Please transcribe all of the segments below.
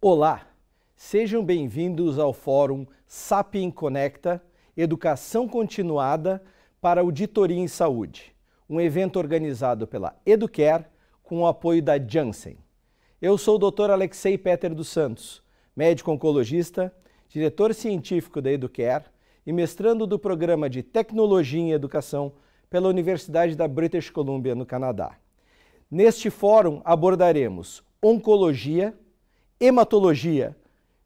Olá, sejam bem-vindos ao Fórum Sapien Conecta Educação Continuada para Auditoria em Saúde, um evento organizado pela Educare com o apoio da Janssen. Eu sou o Dr. Alexei Peter dos Santos, médico oncologista, diretor científico da Educare e mestrando do programa de Tecnologia em Educação pela Universidade da British Columbia, no Canadá. Neste fórum abordaremos oncologia, hematologia,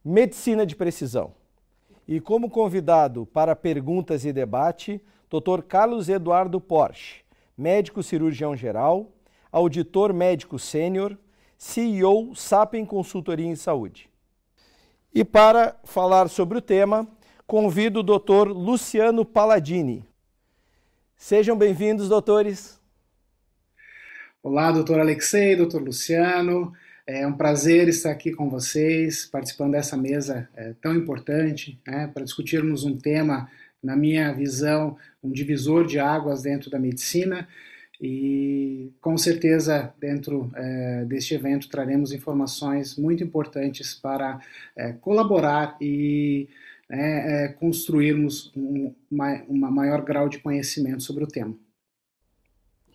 medicina de precisão. E como convidado para perguntas e debate, Dr. Carlos Eduardo Porsche, médico cirurgião geral, auditor médico sênior, CEO Sapem Consultoria em Saúde. E para falar sobre o tema, convido o Dr. Luciano Palladini. Sejam bem-vindos, doutores. Olá, doutor Alexei, doutor Luciano. É um prazer estar aqui com vocês, participando dessa mesa é, tão importante, né, para discutirmos um tema, na minha visão, um divisor de águas dentro da medicina. E com certeza, dentro é, deste evento, traremos informações muito importantes para é, colaborar e né, é, construirmos um, uma, uma maior grau de conhecimento sobre o tema.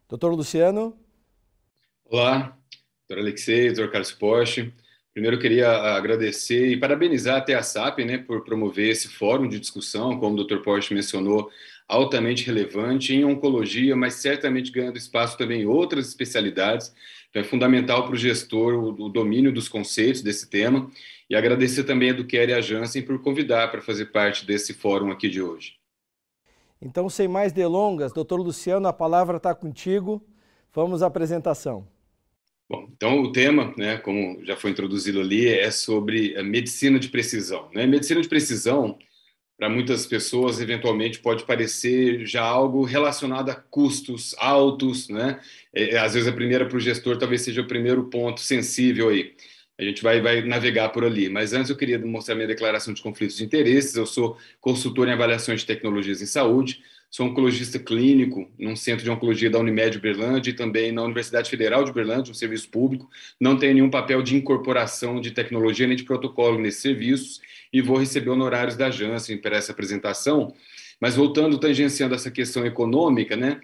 Doutor Luciano. Olá, doutor Alexei, doutor Carlos Porsche. Primeiro, queria agradecer e parabenizar até a SAP né, por promover esse fórum de discussão, como o doutor Porsche mencionou, altamente relevante em oncologia, mas certamente ganhando espaço também em outras especialidades. Então, é fundamental para o gestor o, o, domínio dos conceitos desse tema. E agradecer também a Eduquer e a Janssen por convidar para fazer parte desse fórum aqui de hoje. Então, sem mais delongas, doutor Luciano, a palavra está contigo. Vamos à apresentação. Bom, então o tema, né, como já foi introduzido ali, é sobre a medicina de precisão. Né? Medicina de precisão, para muitas pessoas, eventualmente pode parecer já algo relacionado a custos altos, né? É, é às vezes a primeira para o gestor talvez seja o primeiro ponto sensível aí. A gente vai, vai navegar por ali. Mas antes eu queria mostrar minha declaração de conflitos de interesses. Eu sou consultor em avaliações de tecnologias em saúde, Sou oncologista clínico num centro de oncologia da Unimed Uberlândia e também na Universidade Federal de Uberlândia, um serviço público. Não tenho nenhum papel de incorporação de tecnologia nem de protocolo nesses serviços e vou receber honorários da Janssen para essa apresentação. Mas voltando, tangenciando essa questão econômica, né?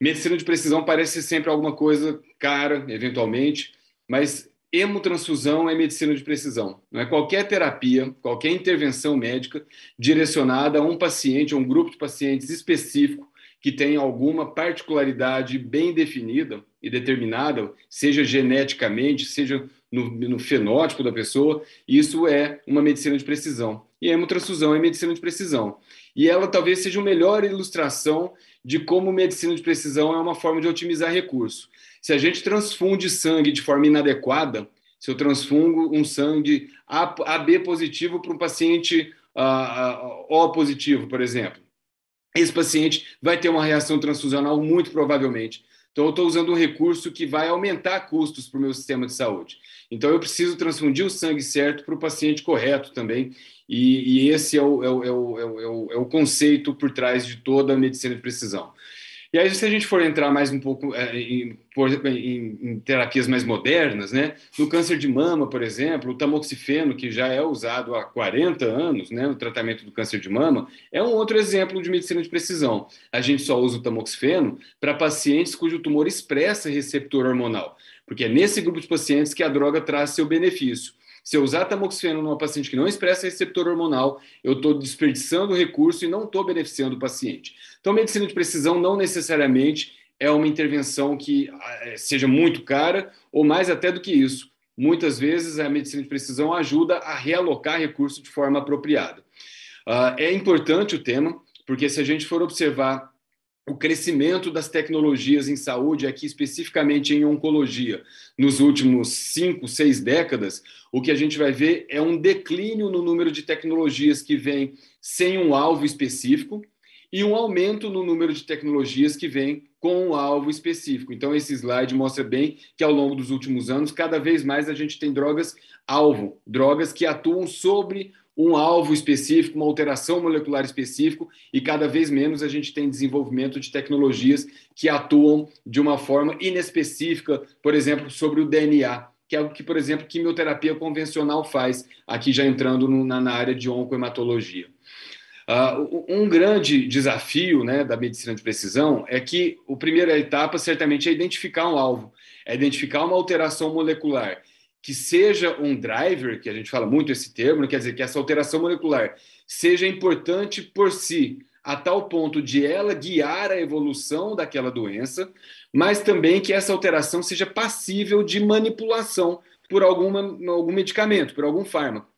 Medicina de precisão parece sempre alguma coisa cara, eventualmente, mas hemotransfusão é medicina de precisão. Não é qualquer terapia, qualquer intervenção médica direcionada a um paciente, a um grupo de pacientes específico que tem alguma particularidade bem definida e determinada, seja geneticamente, seja no, no fenótipo da pessoa, isso é uma medicina de precisão. E a hemotransfusão é medicina de precisão. E ela talvez seja a melhor ilustração de como medicina de precisão é uma forma de otimizar recurso. Se a gente transfunde sangue de forma inadequada, se eu transfungo um sangue AB positivo para um paciente uh, O positivo, por exemplo, esse paciente vai ter uma reação transfusional muito provavelmente. Então, eu estou usando um recurso que vai aumentar custos para o meu sistema de saúde. Então, eu preciso transfundir o sangue certo para o paciente correto também. E, e esse é o, é, o, é, o, é o conceito por trás de toda a medicina de precisão. E aí, se a gente for entrar mais um pouco é, em, em, em, terapias mais modernas, né? No câncer de mama, por exemplo, o tamoxifeno, que já é usado há 40 anos, né, no tratamento do câncer de mama, é um outro exemplo de medicina de precisão. A gente só usa o tamoxifeno para pacientes cujo tumor expressa receptor hormonal, porque é nesse grupo de pacientes que a droga traz seu benefício. Se eu usar tamoxifeno numa paciente que não expressa receptor hormonal, eu estou desperdiçando recurso e não estou beneficiando o paciente. Então, medicina de precisão não necessariamente é uma intervenção que eh, seja muito cara, ou mais até do que isso. Muitas vezes a medicina de precisão ajuda a realocar recursos de forma apropriada. Uh, é importante o tema, porque se a gente for observar o crescimento das tecnologias em saúde, aqui especificamente em oncologia, nos últimos cinco, seis décadas, o que a gente vai ver é um declínio no número de tecnologias que vêm sem um alvo específico e um aumento no número de tecnologias que vêm com um alvo específico. Então, esse slide mostra bem que ao longo dos últimos anos, cada vez mais a gente tem drogas alvo, drogas que atuam sobre um alvo específico, uma alteração molecular específica, e cada vez menos a gente tem desenvolvimento de tecnologias que atuam de uma forma inespecífica, por exemplo, sobre o DNA, que é o que, por exemplo, quimioterapia convencional faz, aqui já entrando na, na, área de oncohematologia. Uh, um grande desafio né, da medicina de precisão é que a primeira etapa certamente é identificar um alvo, é identificar uma alteração molecular que seja um driver, que a gente fala muito esse termo, quer dizer que essa alteração molecular seja importante por si, a tal ponto de ela guiar a evolução daquela doença, mas também que essa alteração seja passível de manipulação por alguma, algum medicamento, por algum fármaco.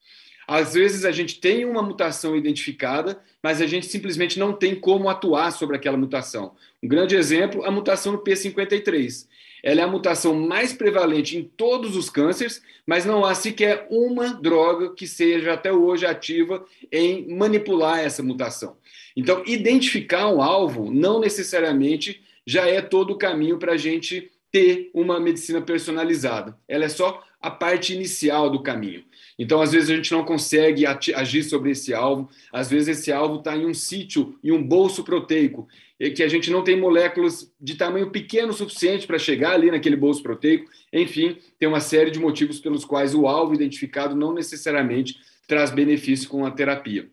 Às vezes a gente tem uma mutação identificada, mas a gente simplesmente não tem como atuar sobre aquela mutação. Um grande exemplo, a mutação no P53. Ela é a mutação mais prevalente em todos os cânceres, mas não há sequer uma droga que seja até hoje ativa em manipular essa mutação. Então, identificar um alvo não necessariamente já é todo o caminho para a gente ter uma medicina personalizada. Ela é só a parte inicial do caminho. Então, às vezes, a gente não consegue agir sobre esse alvo, às vezes, esse alvo está em um sítio, em um bolso proteico, que a gente não tem moléculas de tamanho pequeno suficiente para chegar ali naquele bolso proteico. Enfim, tem uma série de motivos pelos quais o alvo identificado não necessariamente traz benefício com a terapia.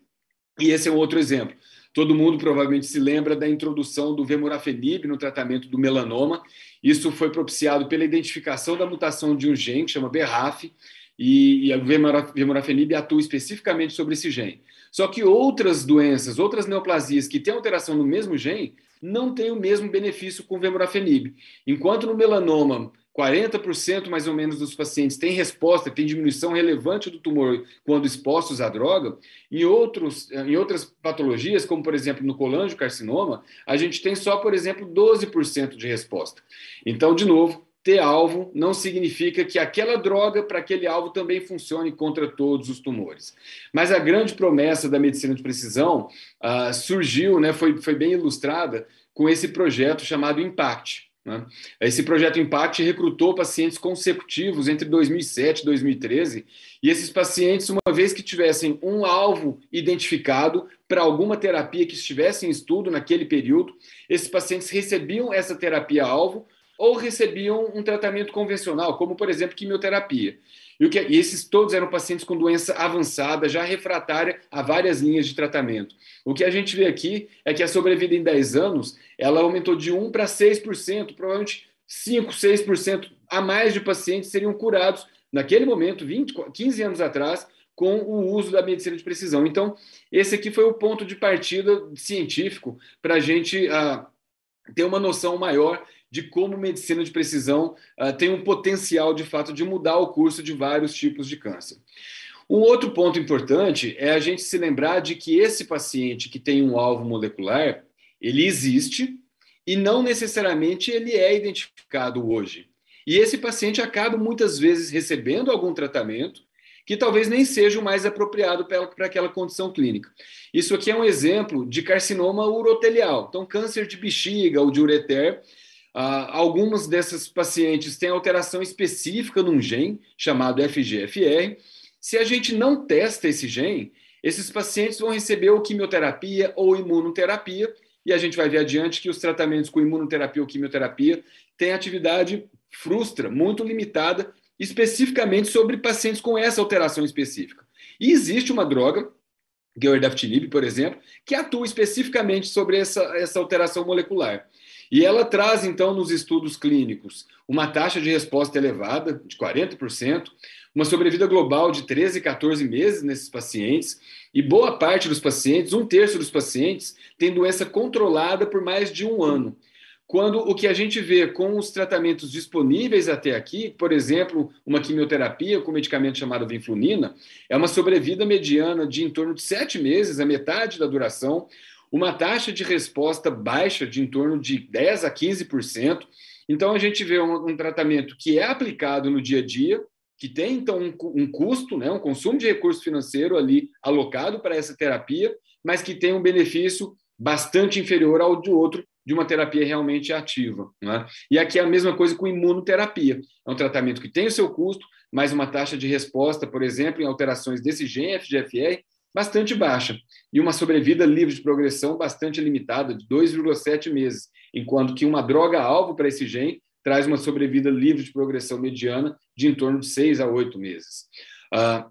E esse é um outro exemplo. Todo mundo provavelmente se lembra da introdução do vemurafenib no tratamento do melanoma. Isso foi propiciado pela identificação da mutação de um gene que chama BRAF, e, e a vemurafenib atua especificamente sobre esse gene. Só que outras doenças, outras neoplasias que têm alteração no mesmo gene, não têm o mesmo benefício com vemurafenib. Enquanto no melanoma 40% mais ou menos dos pacientes têm resposta, têm diminuição relevante do tumor quando expostos à droga. Em, outros, em outras patologias, como por exemplo no colangiocarcinoma, a gente tem só, por exemplo, 12% de resposta. Então, de novo, ter alvo não significa que aquela droga para aquele alvo também funcione contra todos os tumores. Mas a grande promessa da medicina de precisão uh, surgiu, né, foi, foi bem ilustrada com esse projeto chamado IMPACT. Né? Esse projeto IMPACT recrutou pacientes consecutivos entre 2007 e 2013, e esses pacientes, uma vez que tivessem um alvo identificado para alguma terapia que estivesse em estudo naquele período, esses pacientes recebiam essa terapia-alvo ou recebiam um tratamento convencional, como, por exemplo, quimioterapia. E, que, e esses todos eram pacientes com doença avançada, já refratária a várias linhas de tratamento. O que a gente vê aqui é que a sobrevida em 10 anos ela aumentou de 1 para 6%, provavelmente 5, 6% a mais de pacientes seriam curados naquele momento, 20, 15 anos atrás, com o uso da medicina de precisão. Então, esse aqui foi o ponto de partida científico para a gente uh, ter uma noção maior de como medicina de precisão uh, tem um potencial, de fato, de mudar o curso de vários tipos de câncer. Um outro ponto importante é a gente se lembrar de que esse paciente que tem um alvo molecular, ele existe e não necessariamente ele é identificado hoje. E esse paciente acaba muitas vezes recebendo algum tratamento que talvez nem seja o mais apropriado para aquela condição clínica. Isso aqui é um exemplo de carcinoma urotelial. Então, câncer de bexiga ou de ureter, Uh, algumas dessas pacientes têm alteração específica num gene chamado FGFR. Se a gente não testa esse gene, esses pacientes vão receber ou quimioterapia ou imunoterapia, e a gente vai ver adiante que os tratamentos com imunoterapia ou quimioterapia têm atividade frustra, muito limitada, especificamente sobre pacientes com essa alteração específica. E existe uma droga, erdafitinib, por exemplo, que atua especificamente sobre essa, essa alteração molecular. E ela traz, então, nos estudos clínicos, uma taxa de resposta elevada, de 40%, uma sobrevida global de 13, 14 meses nesses pacientes, e boa parte dos pacientes, um terço dos pacientes, tem doença controlada por mais de um ano. Quando o que a gente vê com os tratamentos disponíveis até aqui, por exemplo, uma quimioterapia com medicamento chamado vinflunina, é uma sobrevida mediana de em torno de sete meses, a metade da duração, uma taxa de resposta baixa de em torno de 10 a 15%. Então, a gente vê um, um tratamento que é aplicado no dia a dia, que tem, então, um, um custo, né, um consumo de recurso financeiro ali alocado para essa terapia, mas que tem um benefício bastante inferior ao de outro de uma terapia realmente ativa. Né? E aqui é a mesma coisa com imunoterapia. É um tratamento que tem o seu custo, mas uma taxa de resposta, por exemplo, em alterações desse gene FGFR bastante baixa e uma sobrevida livre de progressão bastante limitada, de 2,7 meses, enquanto que uma droga-alvo para esse gene traz uma sobrevida livre de progressão mediana de em torno de 6 a 8 meses. Uh,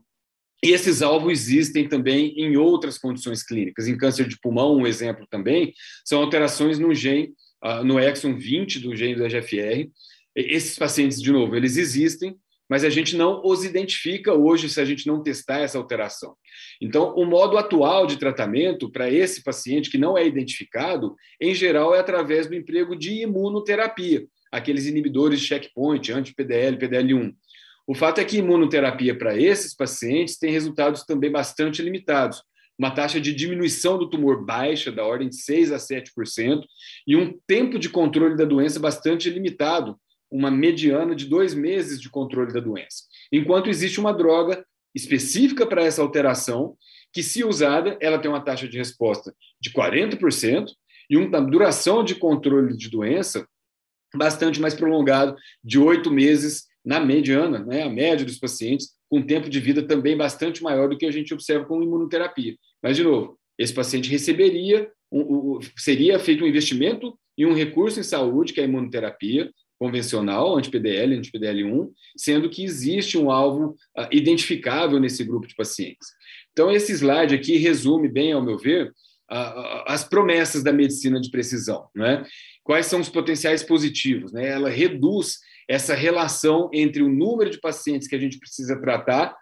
e esses alvos existem também em outras condições clínicas. Em câncer de pulmão, um exemplo também, são alterações no gene, uh, no exon 20 do gene do EGFR. Esses pacientes, de novo, eles existem, mas a gente não os identifica hoje se a gente não testar essa alteração. Então, o modo atual de tratamento para esse paciente que não é identificado, em geral, é através do emprego de imunoterapia, aqueles inibidores de checkpoint, anti-PDL, PDL1. O fato é que imunoterapia para esses pacientes tem resultados também bastante limitados. Uma taxa de diminuição do tumor baixa, da ordem de 6 a 7%, e um tempo de controle da doença bastante limitado, uma mediana de dois meses de controle da doença. Enquanto existe uma droga específica para essa alteração, que, se usada, ela tem uma taxa de resposta de 40% e uma duração de controle de doença bastante mais prolongado, de oito meses na mediana, né, a média dos pacientes, com tempo de vida também bastante maior do que a gente observa com imunoterapia. Mas, de novo, esse paciente receberia, um, um, seria feito um investimento e um recurso em saúde, que é a imunoterapia, convencional, anti-PDL, anti-PDL1, sendo que existe um alvo uh, identificável nesse grupo de pacientes. Então, esse slide aqui resume bem, ao meu ver, as promessas da medicina de precisão. Né? Quais são os potenciais positivos? Né? Ela reduz essa relação entre o número de pacientes que a gente precisa tratar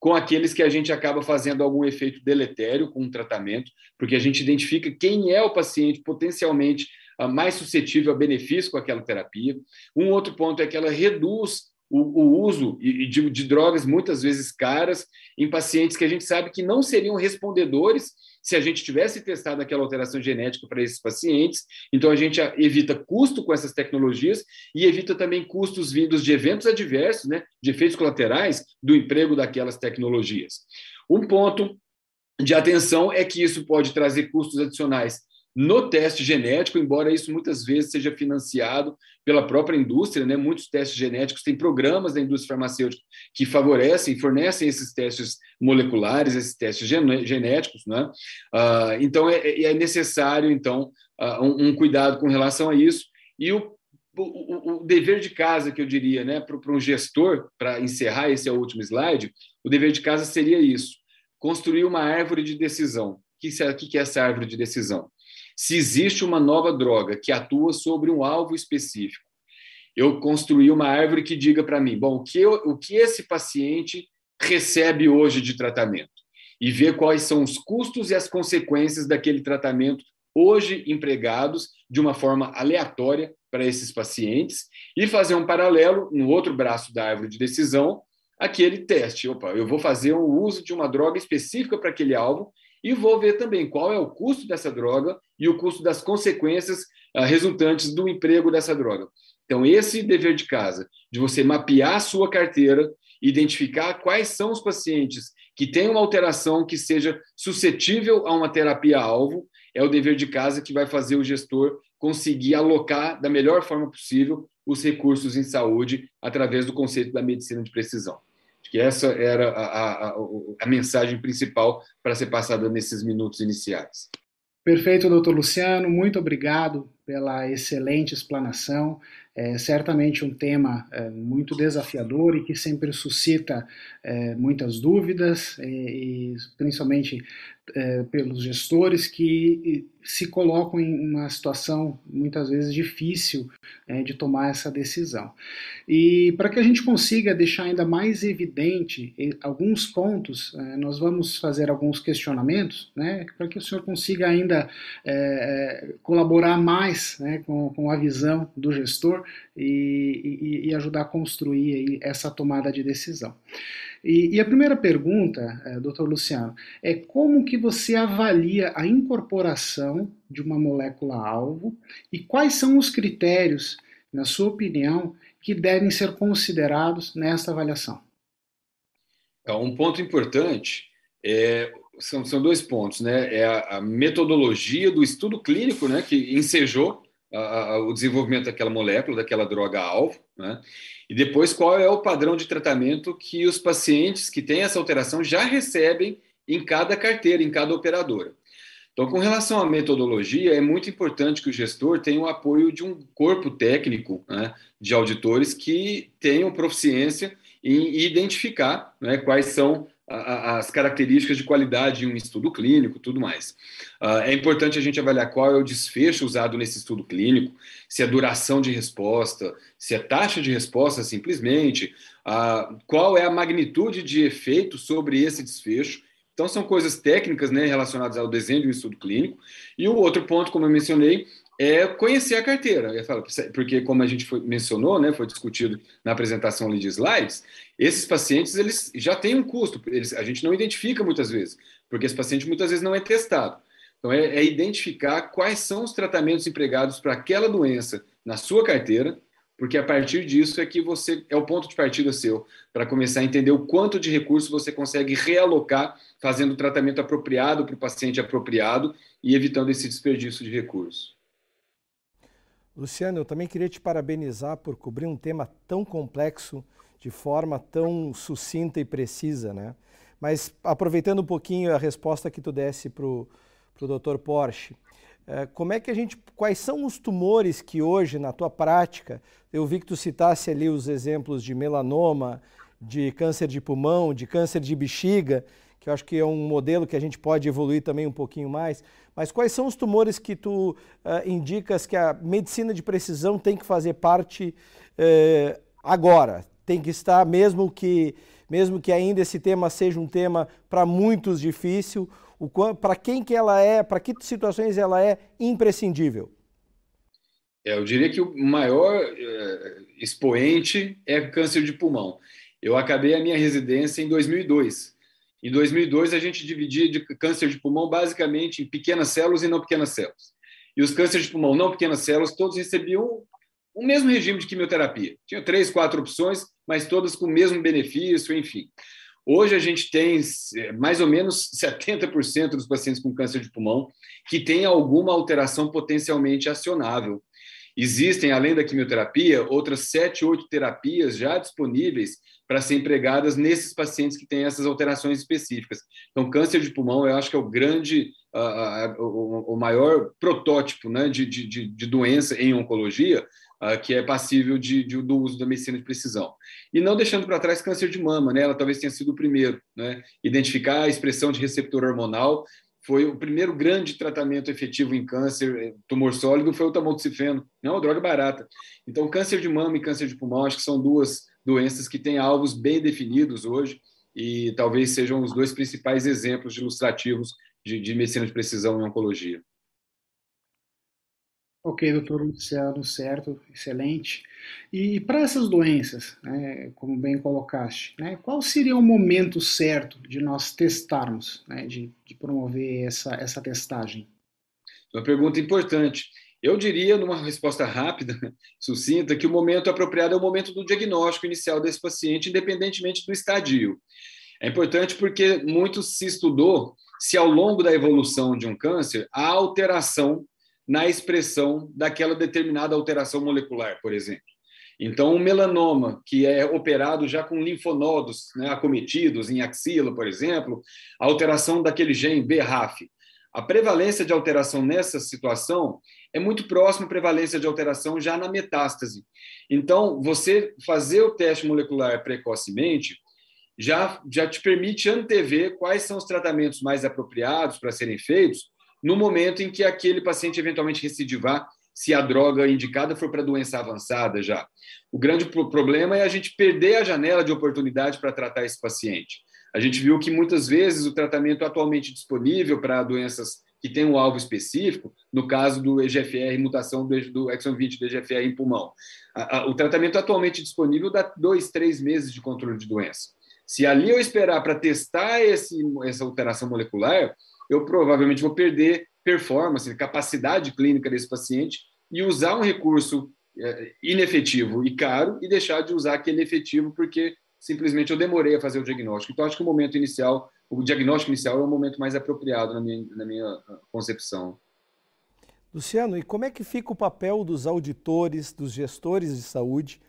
com aqueles que a gente acaba fazendo algum efeito deletério com o tratamento, porque a gente identifica quem é o paciente potencialmente mais suscetível a benefício com aquela terapia. Um outro ponto é que ela reduz o, o uso de, de drogas muitas vezes caras em pacientes que a gente sabe que não seriam respondedores se a gente tivesse testado aquela alteração genética para esses pacientes. Então, a gente evita custo com essas tecnologias e evita também custos vindos de eventos adversos, né, de efeitos colaterais do emprego daquelas tecnologias. Um ponto de atenção é que isso pode trazer custos adicionais no teste genético, embora isso muitas vezes seja financiado pela própria indústria, né? Muitos testes genéticos têm programas da indústria farmacêutica que favorecem, fornecem esses testes moleculares, esses testes genéticos, né? Uh, então é, é, é, necessário então uh, um, um, cuidado com relação a isso e o, o, o dever de casa que eu diria, né, para um gestor, para encerrar esse é o último slide, o dever de casa seria isso: construir uma árvore de decisão. O que, que é essa árvore de decisão? Se existe uma nova droga que atua sobre um alvo específico, eu construí uma árvore que diga para mim, bom, o que, eu, o que esse paciente recebe hoje de tratamento e ver quais são os custos e as consequências daquele tratamento hoje empregados de uma forma aleatória para esses pacientes e fazer um paralelo no outro braço da árvore de decisão, aquele teste. Opa, eu vou fazer o uso de uma droga específica para aquele alvo e vou ver também qual é o custo dessa droga e o custo das consequências uh, resultantes do emprego dessa droga. Então, esse dever de casa, de você mapear a sua carteira, identificar quais são os pacientes que têm uma alteração que seja suscetível a uma terapia-alvo, é o dever de casa que vai fazer o gestor conseguir alocar da melhor forma possível os recursos em saúde através do conceito da medicina de precisão. Acho que essa era a, a, a mensagem principal para ser passada nesses minutos iniciais. Perfeito, doutor Luciano, muito obrigado pela excelente explanação. É certamente um tema é, muito desafiador e que sempre suscita é, muitas dúvidas, e, e principalmente é, pelos gestores que se colocam em uma situação muitas vezes difícil é, de tomar essa decisão. E para que a gente consiga deixar ainda mais evidente alguns pontos, é, nós vamos fazer alguns questionamentos, né, para que o senhor consiga ainda é, é, colaborar mais né, com, com a visão do gestor e, e, e ajudar a construir essa tomada de decisão. E, e, a primeira pergunta, é, doutor Luciano, é como que você avalia a incorporação de uma molécula-alvo e quais são os critérios, na sua opinião, que devem ser considerados nesta avaliação? É, um ponto importante é, são, são dois pontos, né? É a, a metodologia do estudo clínico, né, que ensejou o desenvolvimento daquela molécula, daquela droga-alvo, né? e depois qual é o padrão de tratamento que os pacientes que têm essa alteração já recebem em cada carteira, em cada operadora. Então, com relação à metodologia, é muito importante que o gestor tenha o apoio de um corpo técnico né, de auditores que tenham proficiência em identificar né, quais são as características de qualidade de um estudo clínico, tudo mais. Ah, é importante a gente avaliar qual é o desfecho usado nesse estudo clínico, se é duração de resposta, se é taxa de resposta simplesmente, ah, qual é a magnitude de efeito sobre esse desfecho. Então, são coisas técnicas né, relacionadas ao desenho de um estudo clínico. E o outro ponto, como eu mencionei, é conhecer a carteira. Porque, como a gente foi, mencionou, né, foi discutido na apresentação ali de slides, esses pacientes eles já têm um custo, eles, a gente não identifica muitas vezes, porque esse paciente muitas vezes não é testado. Então, é, é identificar quais são os tratamentos empregados para aquela doença na sua carteira, porque a partir disso é que você é o ponto de partida seu para começar a entender o quanto de recursos você consegue realocar fazendo o tratamento apropriado para o paciente apropriado e evitando esse desperdício de recursos. Luciano, eu também queria te parabenizar por cobrir um tema tão complexo de forma tão sucinta e precisa, né? Mas aproveitando um pouquinho a resposta que tu desse para o Dr. Porsche, eh, como é que a gente, quais são os tumores que hoje na tua prática, eu vi que tu citasse ali os exemplos de melanoma, de câncer de pulmão, de câncer de bexiga, que eu acho que é um modelo que a gente pode evoluir também um pouquinho mais. Mas quais são os tumores que tu uh, indicas que a medicina de precisão tem que fazer parte uh, agora? Tem que estar, mesmo que, mesmo que ainda esse tema seja um tema para muitos difícil, para quem que ela é, para que situações ela é imprescindível? É, eu diria que o maior uh, expoente é câncer de pulmão. Eu acabei a minha residência em 2002 em 2002, a gente dividia de câncer de pulmão basicamente em pequenas células e não pequenas células. E os cânceres de pulmão não pequenas células, todos recebiam o mesmo regime de quimioterapia. Tinha três, quatro opções, mas todas com o mesmo benefício, enfim. Hoje a gente tem é, mais ou menos 70% dos pacientes com câncer de pulmão que têm alguma alteração potencialmente acionável. Existem, além da quimioterapia, outras sete, oito terapias já disponíveis para ser empregadas nesses pacientes que têm essas alterações específicas. Então, câncer de pulmão, eu acho que é o grande, uh, o, maior protótipo né, de, de, de doença em oncologia, uh, que é passível de, de, do uso da medicina de precisão. E não deixando para trás câncer de mama, né, ela talvez tenha sido o primeiro. Né, identificar a expressão de receptor hormonal foi o primeiro grande tratamento efetivo em câncer, eh, tumor sólido, foi o tamoxifeno, não uma droga barata. Então, câncer de mama e câncer de pulmão, acho que são duas doenças que têm alvos bem definidos hoje e talvez sejam os dois principais exemplos ilustrativos de, de medicina de precisão em oncologia. Ok, doutor Luciano, certo, excelente. E para essas doenças, né, como bem colocaste, né, qual seria o momento certo de nós testarmos, né, de, de promover essa, essa testagem? Uma pergunta importante. Eu diria, numa resposta rápida, sucinta, que o momento apropriado é o momento do diagnóstico inicial desse paciente, independentemente do estadio. É importante porque muito se estudou se ao longo da evolução de um câncer há alteração na expressão daquela determinada alteração molecular, por exemplo. Então, um melanoma que é operado já com linfonodos né, acometidos em axila, por exemplo, a alteração daquele gene BRAF. A prevalência de alteração nessa situação é muito próximo à prevalência de alteração já na metástase. Então, você fazer o teste molecular precocemente já, já te permite antever quais são os tratamentos mais apropriados para serem feitos no momento em que aquele paciente eventualmente recidivar, se a droga indicada for para doença avançada já. O grande problema é a gente perder a janela de oportunidade para tratar esse paciente. A gente viu que muitas vezes o tratamento atualmente disponível para doenças que tem um alvo específico, no caso do EGFR, mutação do, exon 20 do EGFR em pulmão. O tratamento atualmente disponível dá dois, três meses de controle de doença. Se ali eu esperar para testar esse, essa alteração molecular, eu provavelmente vou perder performance, capacidade clínica desse paciente e usar um recurso é, inefetivo e caro e deixar de usar aquele efetivo porque simplesmente eu demorei a fazer o diagnóstico. Então, acho que o momento inicial o diagnóstico inicial é o momento mais apropriado na minha, na minha ah, concepção. Luciano, e como é que fica o papel dos auditores, dos gestores de saúde,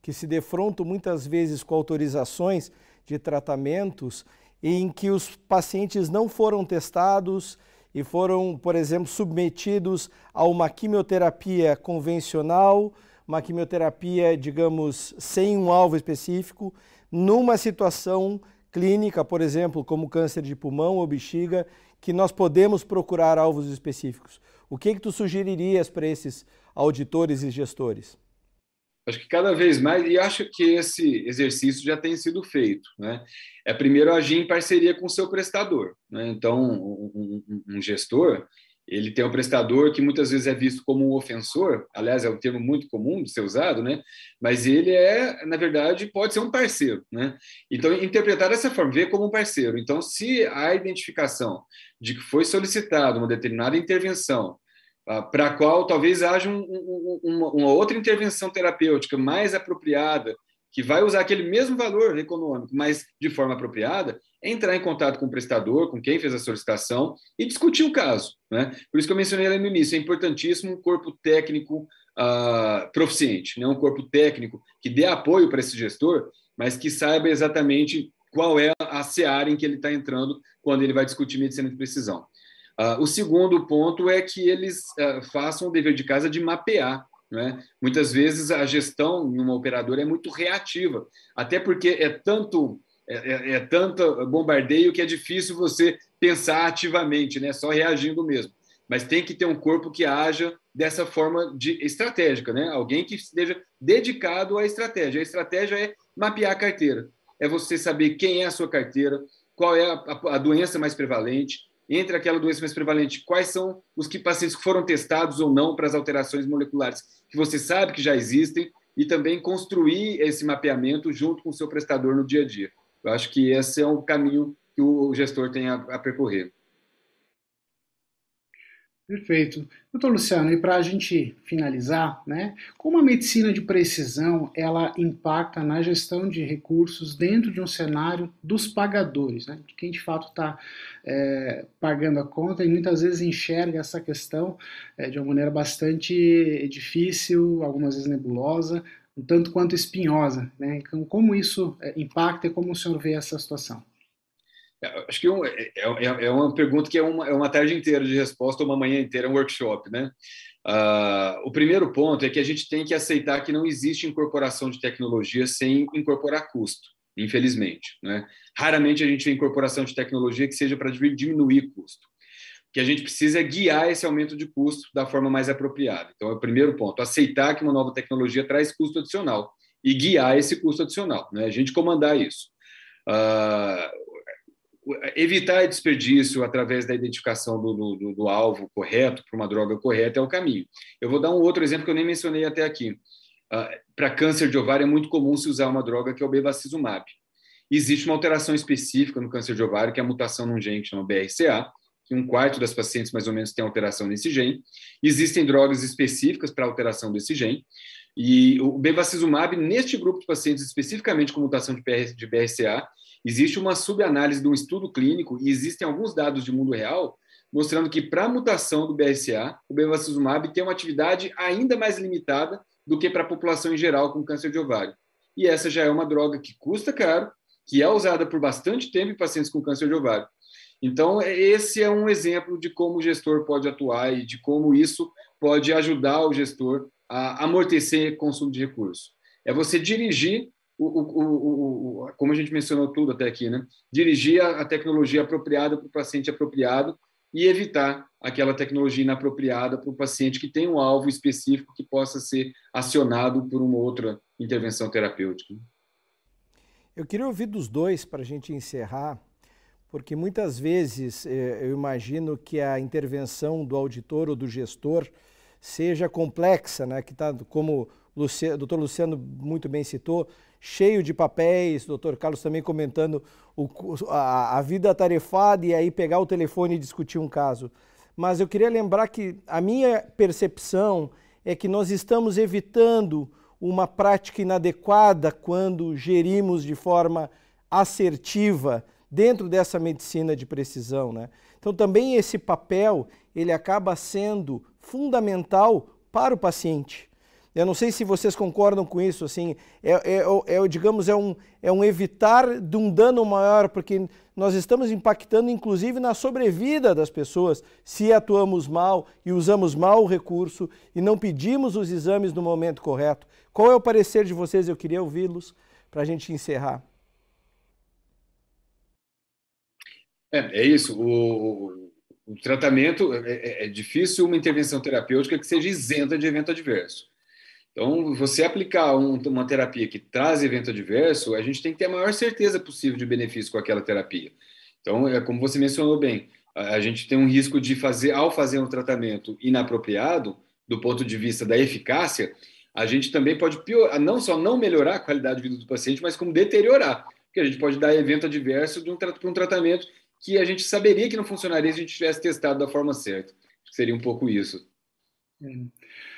que se defrontam muitas vezes com autorizações de tratamentos em que os pacientes não foram testados e foram, por exemplo, submetidos a uma quimioterapia convencional, uma quimioterapia, digamos, sem um alvo específico, numa situação clínica, por exemplo, como câncer de pulmão ou bexiga, que nós podemos procurar alvos específicos. O que, que tu sugeririas para esses auditores e gestores? Acho que cada vez mais, e acho que esse exercício já tem sido feito. Né? É primeiro agir em parceria com o seu prestador. Né? Então, um, um, um, gestor, ele tem um prestador que muitas vezes é visto como um ofensor, aliás, é um termo muito comum de ser usado, né? mas ele é, na verdade, pode ser um parceiro. Né? Então, interpretar dessa forma, ver como um parceiro. Então, se a identificação de que foi solicitada uma determinada intervenção para a qual talvez haja um, um, uma, uma, outra intervenção terapêutica mais apropriada, que vai usar aquele mesmo valor econômico, mas de forma apropriada, entrar em contato com o prestador, com quem fez a solicitação e discutir o caso. Né? Por isso que eu mencionei lá no início, é importantíssimo um corpo técnico uh, proficiente, né? um corpo técnico que dê apoio para esse gestor, mas que saiba exatamente qual é a seara em que ele está entrando quando ele vai discutir medicina de precisão. Uh, o segundo ponto é que eles uh, façam o dever de casa de mapear. Né? Muitas vezes a gestão em uma operadora é muito reativa, até porque é tanto é, é, é tanto bombardeio que é difícil você pensar ativamente, né? só reagindo mesmo. Mas tem que ter um corpo que haja dessa forma de estratégica, né? Alguém que esteja dedicado à estratégia. A estratégia é mapear a carteira, é você saber quem é a sua carteira, qual é a, a, a doença mais prevalente, entre aquela doença mais prevalente, quais são os que pacientes que foram testados ou não para as alterações moleculares que você sabe que já existem e também construir esse mapeamento junto com o seu prestador no dia a dia. Eu acho que esse é o caminho que o gestor tem a, a percorrer. Perfeito. Doutor Luciano, e para a gente finalizar, né, como a medicina de precisão ela impacta na gestão de recursos dentro de um cenário dos pagadores, né, de quem de fato está é, pagando a conta e muitas vezes enxerga essa questão é, de uma maneira bastante difícil, algumas vezes nebulosa, um tanto quanto espinhosa. Né? Então, como isso é, impacta e como o senhor vê essa situação? É, acho que é, é, é, uma pergunta que é uma, é uma tarde inteira de resposta, uma manhã inteira, um workshop, né? Uh, o primeiro ponto é que a gente tem que aceitar que não existe incorporação de tecnologia sem incorporar custo, infelizmente. Né? Raramente a gente vê incorporação de tecnologia que seja para diminuir custo. O que a gente precisa é guiar esse aumento de custo da forma mais apropriada. Então, é o primeiro ponto, aceitar que uma nova tecnologia traz custo adicional e guiar esse custo adicional, né? a gente comandar isso. Uh, evitar desperdício através da identificação do, do, do alvo correto para uma droga correta é o caminho. Eu vou dar um outro exemplo que eu nem mencionei até aqui. Uh, para câncer de ovário é muito comum se usar uma droga que é o bevacizumab. Existe uma alteração específica no câncer de ovário, que é a mutação num gene que chama BRCA, que um quarto das pacientes mais ou menos tem alteração nesse gene. Existem drogas específicas para alteração desse gene. E o bevacizumab, neste grupo de pacientes especificamente com mutação de BRCA, Existe uma subanálise de um estudo clínico e existem alguns dados de mundo real mostrando que para a mutação do BRCA, o bevacizumab tem uma atividade ainda mais limitada do que para a população em geral com câncer de ovário. E essa já é uma droga que custa caro, que é usada por bastante tempo em pacientes com câncer de ovário. Então, esse é um exemplo de como o gestor pode atuar e de como isso pode ajudar o gestor a amortecer consumo de recursos. É você dirigir o, o, o, como a gente mencionou tudo até aqui, né? dirigir a, tecnologia apropriada para o paciente apropriado e evitar aquela tecnologia inapropriada para o paciente que tem um alvo específico que possa ser acionado por uma outra intervenção terapêutica. Eu queria ouvir dos dois para a gente encerrar, porque muitas vezes eh, eu imagino que a intervenção do auditor ou do gestor seja complexa, né? que está, como o doutor Luciano muito bem citou, cheio de papéis, doutor Carlos também comentando o, a, a vida tarefada e aí pegar o telefone e discutir um caso. Mas eu queria lembrar que a minha percepção é que nós estamos evitando uma prática inadequada quando gerimos de forma assertiva dentro dessa medicina de precisão, né? Então também esse papel ele acaba sendo fundamental para o paciente. Eu não sei se vocês concordam com isso, assim, é, é, é, é, digamos, é um, é um evitar de um dano maior, porque nós estamos impactando inclusive na sobrevida das pessoas se atuamos mal e usamos mal o recurso e não pedimos os exames no momento correto. Qual é o parecer de vocês? Eu queria ouvi-los para a gente encerrar. É, é isso. O, o tratamento é, é, é difícil uma intervenção terapêutica que seja isenta de evento adverso. Então, você aplicar um, uma terapia que traz evento adverso, a gente tem que ter a maior certeza possível de benefício com aquela terapia. Então, é como você mencionou bem, a, gente tem um risco de fazer, ao fazer um tratamento inapropriado, do ponto de vista da eficácia, a gente também pode piorar, não só não melhorar a qualidade de vida do paciente, mas como deteriorar, porque a gente pode dar evento adverso de um, para um tratamento que a gente saberia que não funcionaria se a gente tivesse testado da forma certa. Seria um pouco isso. É.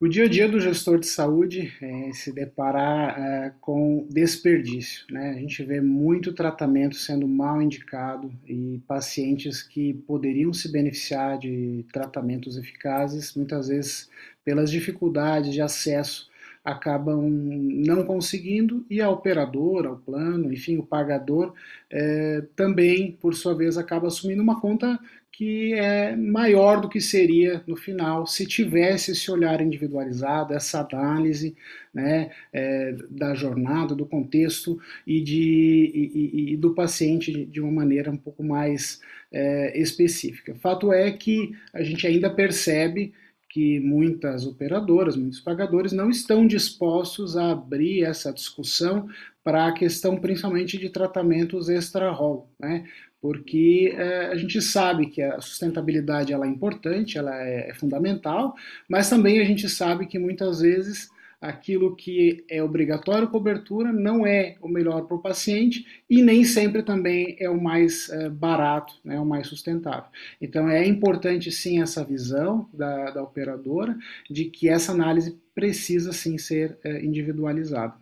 O dia a dia do gestor de saúde é se deparar é, com desperdício. Né? A gente vê muito tratamento sendo mal indicado e pacientes que poderiam se beneficiar de tratamentos eficazes, muitas vezes pelas dificuldades de acesso, acabam não conseguindo e a operadora, o plano, enfim, o pagador é, também, por sua vez, acaba assumindo uma conta que é maior do que seria no final se tivesse esse olhar individualizado, essa análise né, é, da jornada, do contexto e, de, e, e, do paciente de uma maneira um pouco mais é, específica. Fato é que a gente ainda percebe que muitas operadoras, muitos pagadores não estão dispostos a abrir essa discussão para a questão principalmente de tratamentos extra-rol, né? porque é, a gente sabe que a sustentabilidade ela é importante, ela é, é, fundamental, mas também a gente sabe que muitas vezes aquilo que é obrigatório cobertura não é o melhor para o paciente e nem sempre também é o mais é, barato, né, o mais sustentável. Então é importante sim essa visão da, da operadora de que essa análise precisa sim ser é, individualizada.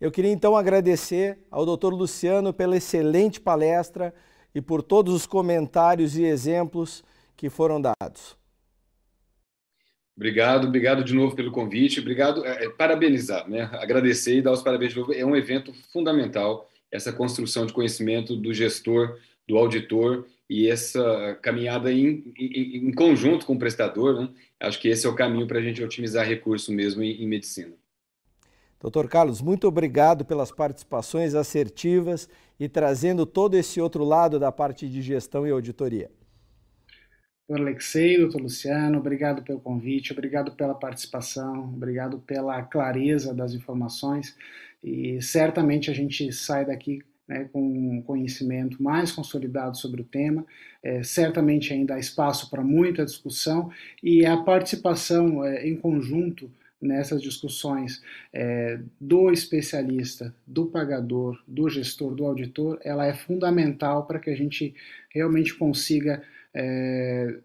Eu queria então agradecer ao Dr. Luciano pela excelente palestra e por todos os comentários e exemplos que foram dados. Obrigado, obrigado de novo pelo convite, obrigado, é, é, parabenizar, né? agradecer e dar os parabéns de novo. É um evento fundamental, essa construção de conhecimento do gestor, do auditor e essa caminhada em, em, em conjunto com o prestador. Né? Acho que esse é o caminho para a gente otimizar recurso mesmo em, em medicina. Doutor Carlos, muito obrigado pelas participações assertivas e trazendo todo esse outro lado da parte de gestão e auditoria. Doutor Alexei, doutor Luciano, obrigado pelo convite, obrigado pela participação, obrigado pela clareza das informações e certamente a gente sai daqui né, com um conhecimento mais consolidado sobre o tema. É, certamente ainda há espaço para muita discussão e a participação é, em conjunto nessas discussões é, do especialista, do pagador, do gestor, do auditor, ela é fundamental para que a gente realmente consiga é,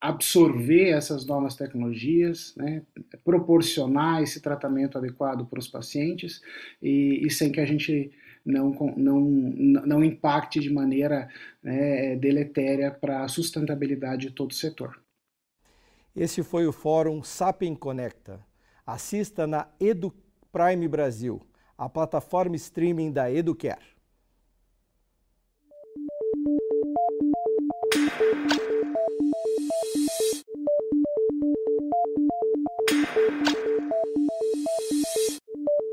absorver essas novas tecnologias, né, proporcionar esse tratamento adequado para os pacientes e, e, sem que a gente não, não, não impacte de maneira né, deletéria para a sustentabilidade de todo o setor. Esse foi o Fórum Sapien Conecta Assista na Edu Prime Brasil, a plataforma streaming da Educare. あっ!